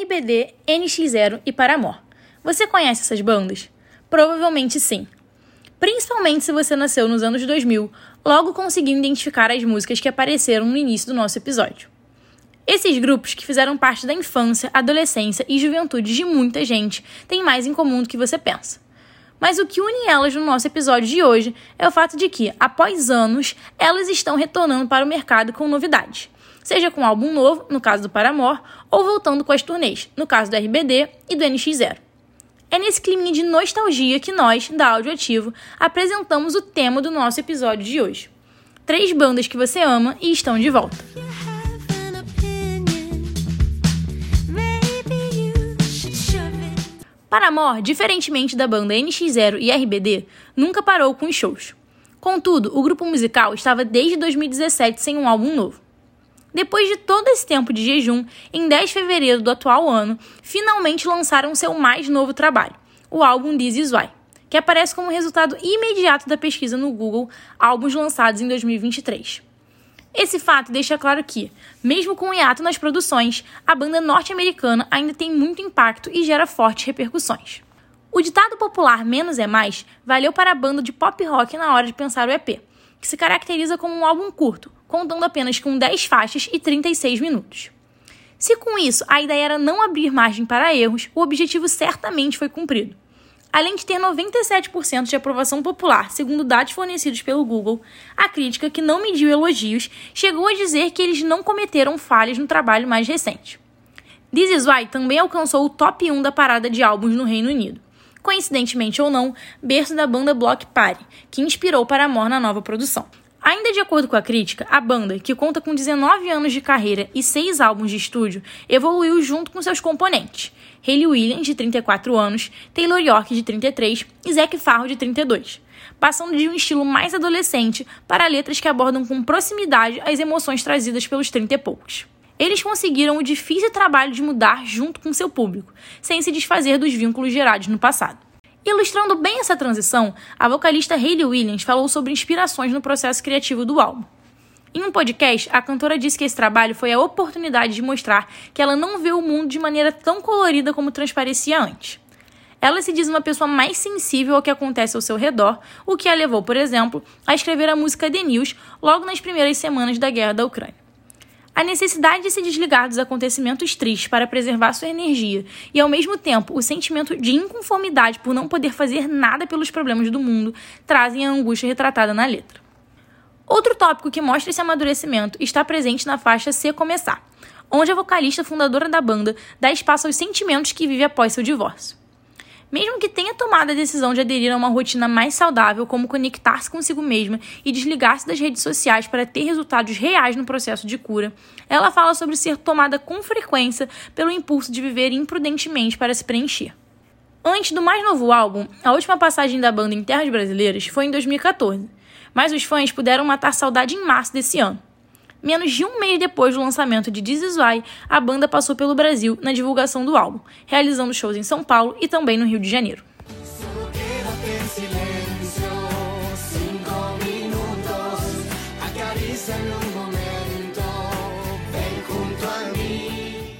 RBD, NX0 e Paramore. Você conhece essas bandas? Provavelmente sim. Principalmente se você nasceu nos anos 2000, logo conseguiu identificar as músicas que apareceram no início do nosso episódio. Esses grupos, que fizeram parte da infância, adolescência e juventude de muita gente, têm mais em comum do que você pensa. Mas o que une elas no nosso episódio de hoje é o fato de que, após anos, elas estão retornando para o mercado com novidades. Seja com um álbum novo, no caso do Paramore, ou voltando com as turnês, no caso do RBD e do NX0. É nesse clima de nostalgia que nós, da Audioativo, apresentamos o tema do nosso episódio de hoje. Três bandas que você ama e estão de volta. Paramore, diferentemente da banda NX0 e RBD, nunca parou com os shows. Contudo, o grupo musical estava desde 2017 sem um álbum novo. Depois de todo esse tempo de jejum, em 10 de fevereiro do atual ano, finalmente lançaram seu mais novo trabalho, o álbum This Is Why, que aparece como resultado imediato da pesquisa no Google Álbuns lançados em 2023. Esse fato deixa claro que, mesmo com o hiato nas produções, a banda norte-americana ainda tem muito impacto e gera fortes repercussões. O ditado popular menos é mais valeu para a banda de pop rock na hora de pensar o EP, que se caracteriza como um álbum curto, contando apenas com 10 faixas e 36 minutos. Se com isso a ideia era não abrir margem para erros, o objetivo certamente foi cumprido. Além de ter 97% de aprovação popular, segundo dados fornecidos pelo Google, a crítica, que não mediu elogios, chegou a dizer que eles não cometeram falhas no trabalho mais recente. This Is Why também alcançou o top 1 da parada de álbuns no Reino Unido. Coincidentemente ou não, berço da banda Block Party, que inspirou Paramore na nova produção. Ainda de acordo com a crítica, a banda, que conta com 19 anos de carreira e 6 álbuns de estúdio, evoluiu junto com seus componentes. Hayley Williams, de 34 anos, Taylor York, de 33 e Zac Farro, de 32, passando de um estilo mais adolescente para letras que abordam com proximidade as emoções trazidas pelos 30 e poucos. Eles conseguiram o difícil trabalho de mudar junto com seu público, sem se desfazer dos vínculos gerados no passado. Ilustrando bem essa transição, a vocalista Hayley Williams falou sobre inspirações no processo criativo do álbum. Em um podcast, a cantora disse que esse trabalho foi a oportunidade de mostrar que ela não vê o mundo de maneira tão colorida como transparecia antes. Ela se diz uma pessoa mais sensível ao que acontece ao seu redor, o que a levou, por exemplo, a escrever a música The News logo nas primeiras semanas da guerra da Ucrânia. A necessidade de se desligar dos acontecimentos tristes para preservar sua energia e, ao mesmo tempo, o sentimento de inconformidade por não poder fazer nada pelos problemas do mundo trazem a angústia retratada na letra. Outro tópico que mostra esse amadurecimento está presente na faixa Se Começar, onde a vocalista fundadora da banda dá espaço aos sentimentos que vive após seu divórcio. Mesmo que tenha tomado a decisão de aderir a uma rotina mais saudável, como conectar-se consigo mesma e desligar-se das redes sociais para ter resultados reais no processo de cura, ela fala sobre ser tomada com frequência pelo impulso de viver imprudentemente para se preencher. Antes do mais novo álbum, a última passagem da banda em terras brasileiras foi em 2014, mas os fãs puderam matar saudade em março desse ano. Menos de um mês depois do lançamento de This Is Why, a banda passou pelo Brasil na divulgação do álbum, realizando shows em São Paulo e também no Rio de Janeiro.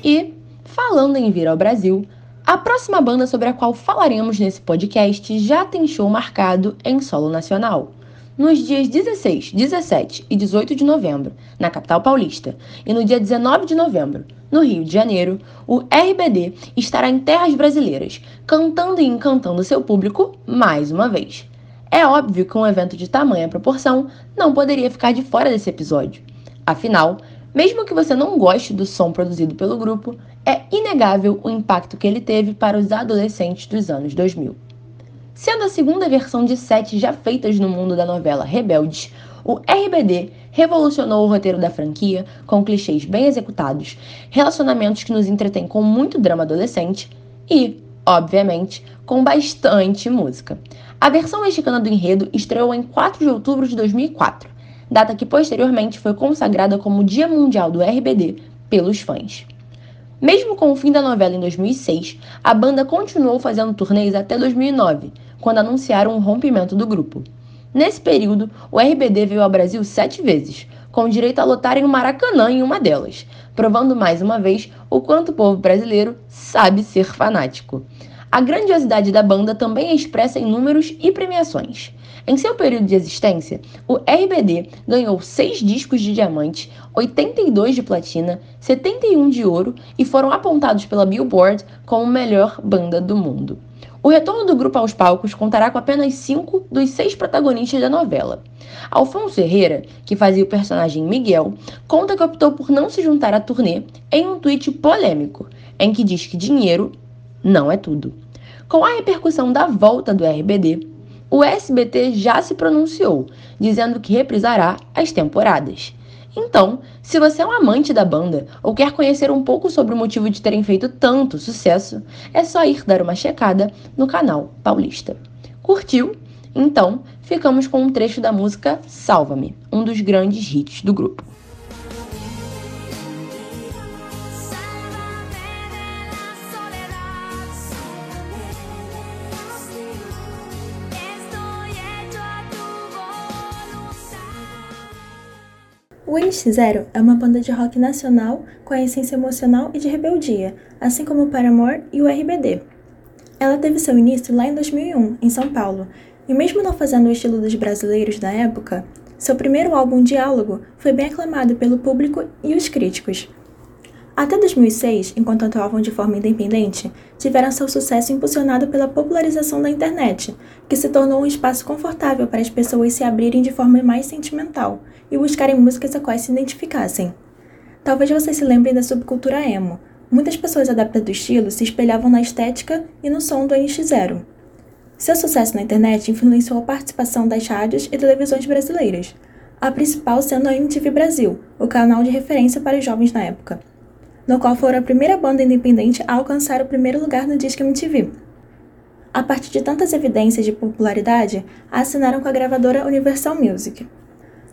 E, falando em vir ao Brasil, a próxima banda sobre a qual falaremos nesse podcast já tem show marcado em solo nacional nos dias 16, 17 e 18 de novembro, na capital paulista, e no dia 19 de novembro, no Rio de Janeiro, o RBD estará em terras brasileiras, cantando e encantando seu público mais uma vez. É óbvio que um evento de tamanha proporção não poderia ficar de fora desse episódio. Afinal, mesmo que você não goste do som produzido pelo grupo, é inegável o impacto que ele teve para os adolescentes dos anos 2000. Sendo a segunda versão de sete já feitas no mundo da novela Rebeldes, o RBD revolucionou o roteiro da franquia com clichês bem executados, relacionamentos que nos entretêm com muito drama adolescente e, obviamente, com bastante música. A versão mexicana do enredo estreou em 4 de outubro de 2004, data que posteriormente foi consagrada como Dia Mundial do RBD pelos fãs. Mesmo com o fim da novela em 2006, a banda continuou fazendo turnês até 2009, quando anunciaram o rompimento do grupo. Nesse período, o RBD veio ao Brasil sete vezes, com direito a lotarem o Maracanã em uma delas, provando mais uma vez o quanto o povo brasileiro sabe ser fanático. A grandiosidade da banda também é expressa em números e premiações. Em seu período de existência, o RBD ganhou 6 discos de diamante, 82 de platina, 71 de ouro e foram apontados pela Billboard como melhor banda do mundo. O retorno do grupo aos palcos contará com apenas cinco dos seis protagonistas da novela. Alfonso Herrera, que fazia o personagem Miguel, conta que optou por não se juntar à turnê em um tweet polêmico, em que diz que dinheiro não é tudo. Com a repercussão da volta do RBD, o SBT já se pronunciou, dizendo que reprisará as temporadas. Então, se você é um amante da banda ou quer conhecer um pouco sobre o motivo de terem feito tanto sucesso, é só ir dar uma checada no canal Paulista. Curtiu? Então, ficamos com um trecho da música Salva-me, um dos grandes hits do grupo. O NX0 é uma banda de rock nacional com a essência emocional e de rebeldia, assim como o Paramore e o RBD. Ela teve seu início lá em 2001, em São Paulo, e mesmo não fazendo o estilo dos brasileiros da época, seu primeiro álbum Diálogo foi bem aclamado pelo público e os críticos. Até 2006, enquanto atuavam de forma independente, tiveram seu sucesso impulsionado pela popularização da internet, que se tornou um espaço confortável para as pessoas se abrirem de forma mais sentimental e buscarem músicas a quais se identificassem. Talvez vocês se lembrem da subcultura emo. Muitas pessoas adeptas do estilo se espelhavam na estética e no som do NX0. Seu sucesso na internet influenciou a participação das rádios e televisões brasileiras, a principal sendo a MTV Brasil, o canal de referência para os jovens na época no qual foram a primeira banda independente a alcançar o primeiro lugar no Disque MTV. A partir de tantas evidências de popularidade, assinaram com a gravadora Universal Music.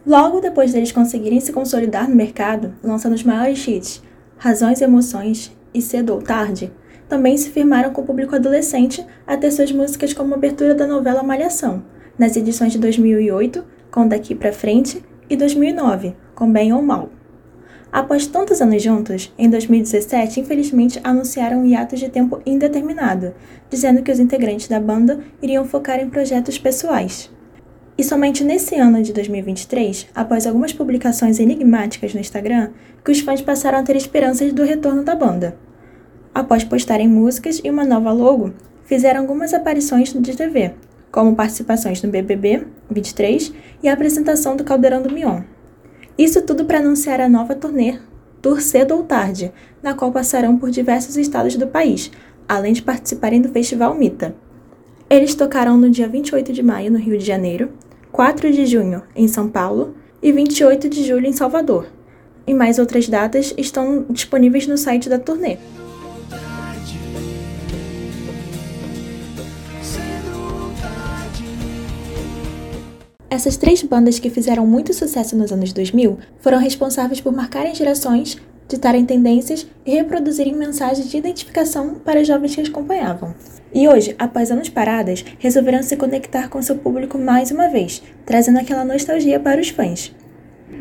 Logo depois deles conseguirem se consolidar no mercado, lançando os maiores hits, Razões e Emoções e Cedo ou Tarde, também se firmaram com o público adolescente a ter suas músicas como abertura da novela Malhação, nas edições de 2008, com Daqui Pra Frente, e 2009, com Bem ou Mal. Após tantos anos juntos, em 2017, infelizmente anunciaram um hiato de tempo indeterminado, dizendo que os integrantes da banda iriam focar em projetos pessoais. E somente nesse ano de 2023, após algumas publicações enigmáticas no Instagram, que os fãs passaram a ter esperanças do retorno da banda. Após postarem músicas e uma nova logo, fizeram algumas aparições de TV, como participações no BBB 23 e a apresentação do Caldeirão do Mion. Isso tudo para anunciar a nova turnê Tour Cedo ou Tarde, na qual passarão por diversos estados do país, além de participarem do Festival Mita. Eles tocarão no dia 28 de maio no Rio de Janeiro, 4 de junho em São Paulo e 28 de julho em Salvador. E mais outras datas estão disponíveis no site da turnê. Essas três bandas que fizeram muito sucesso nos anos 2000 foram responsáveis por marcarem gerações, ditarem tendências e reproduzirem mensagens de identificação para os jovens que as acompanhavam. E hoje, após anos paradas, resolveram se conectar com seu público mais uma vez, trazendo aquela nostalgia para os fãs.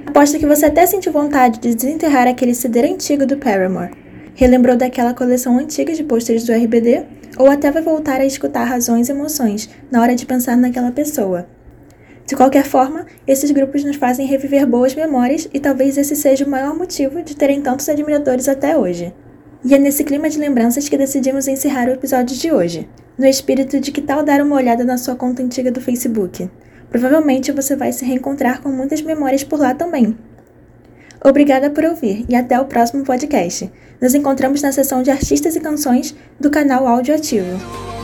Aposto que você até sentiu vontade de desenterrar aquele CD antigo do Paramore. Relembrou daquela coleção antiga de pôsteres do RBD? Ou até vai voltar a escutar razões e emoções na hora de pensar naquela pessoa. De qualquer forma, esses grupos nos fazem reviver boas memórias e talvez esse seja o maior motivo de terem tantos admiradores até hoje. E é nesse clima de lembranças que decidimos encerrar o episódio de hoje, no espírito de que tal dar uma olhada na sua conta antiga do Facebook. Provavelmente você vai se reencontrar com muitas memórias por lá também. Obrigada por ouvir e até o próximo podcast. Nos encontramos na seção de artistas e canções do canal Áudio Ativo.